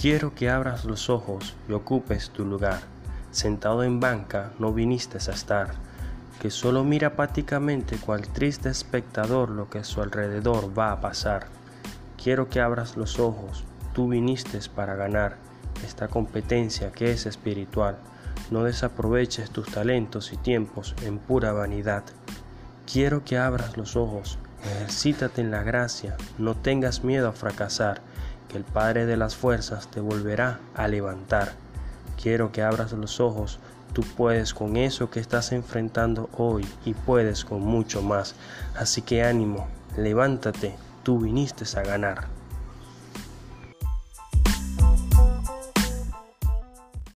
Quiero que abras los ojos y ocupes tu lugar. Sentado en banca no viniste a estar, que solo mira apáticamente cual triste espectador lo que a su alrededor va a pasar. Quiero que abras los ojos, tú viniste para ganar esta competencia que es espiritual. No desaproveches tus talentos y tiempos en pura vanidad. Quiero que abras los ojos, ejercítate en la gracia, no tengas miedo a fracasar, que el Padre de las fuerzas te volverá a levantar. Quiero que abras los ojos, tú puedes con eso que estás enfrentando hoy y puedes con mucho más. Así que ánimo, levántate, tú viniste a ganar.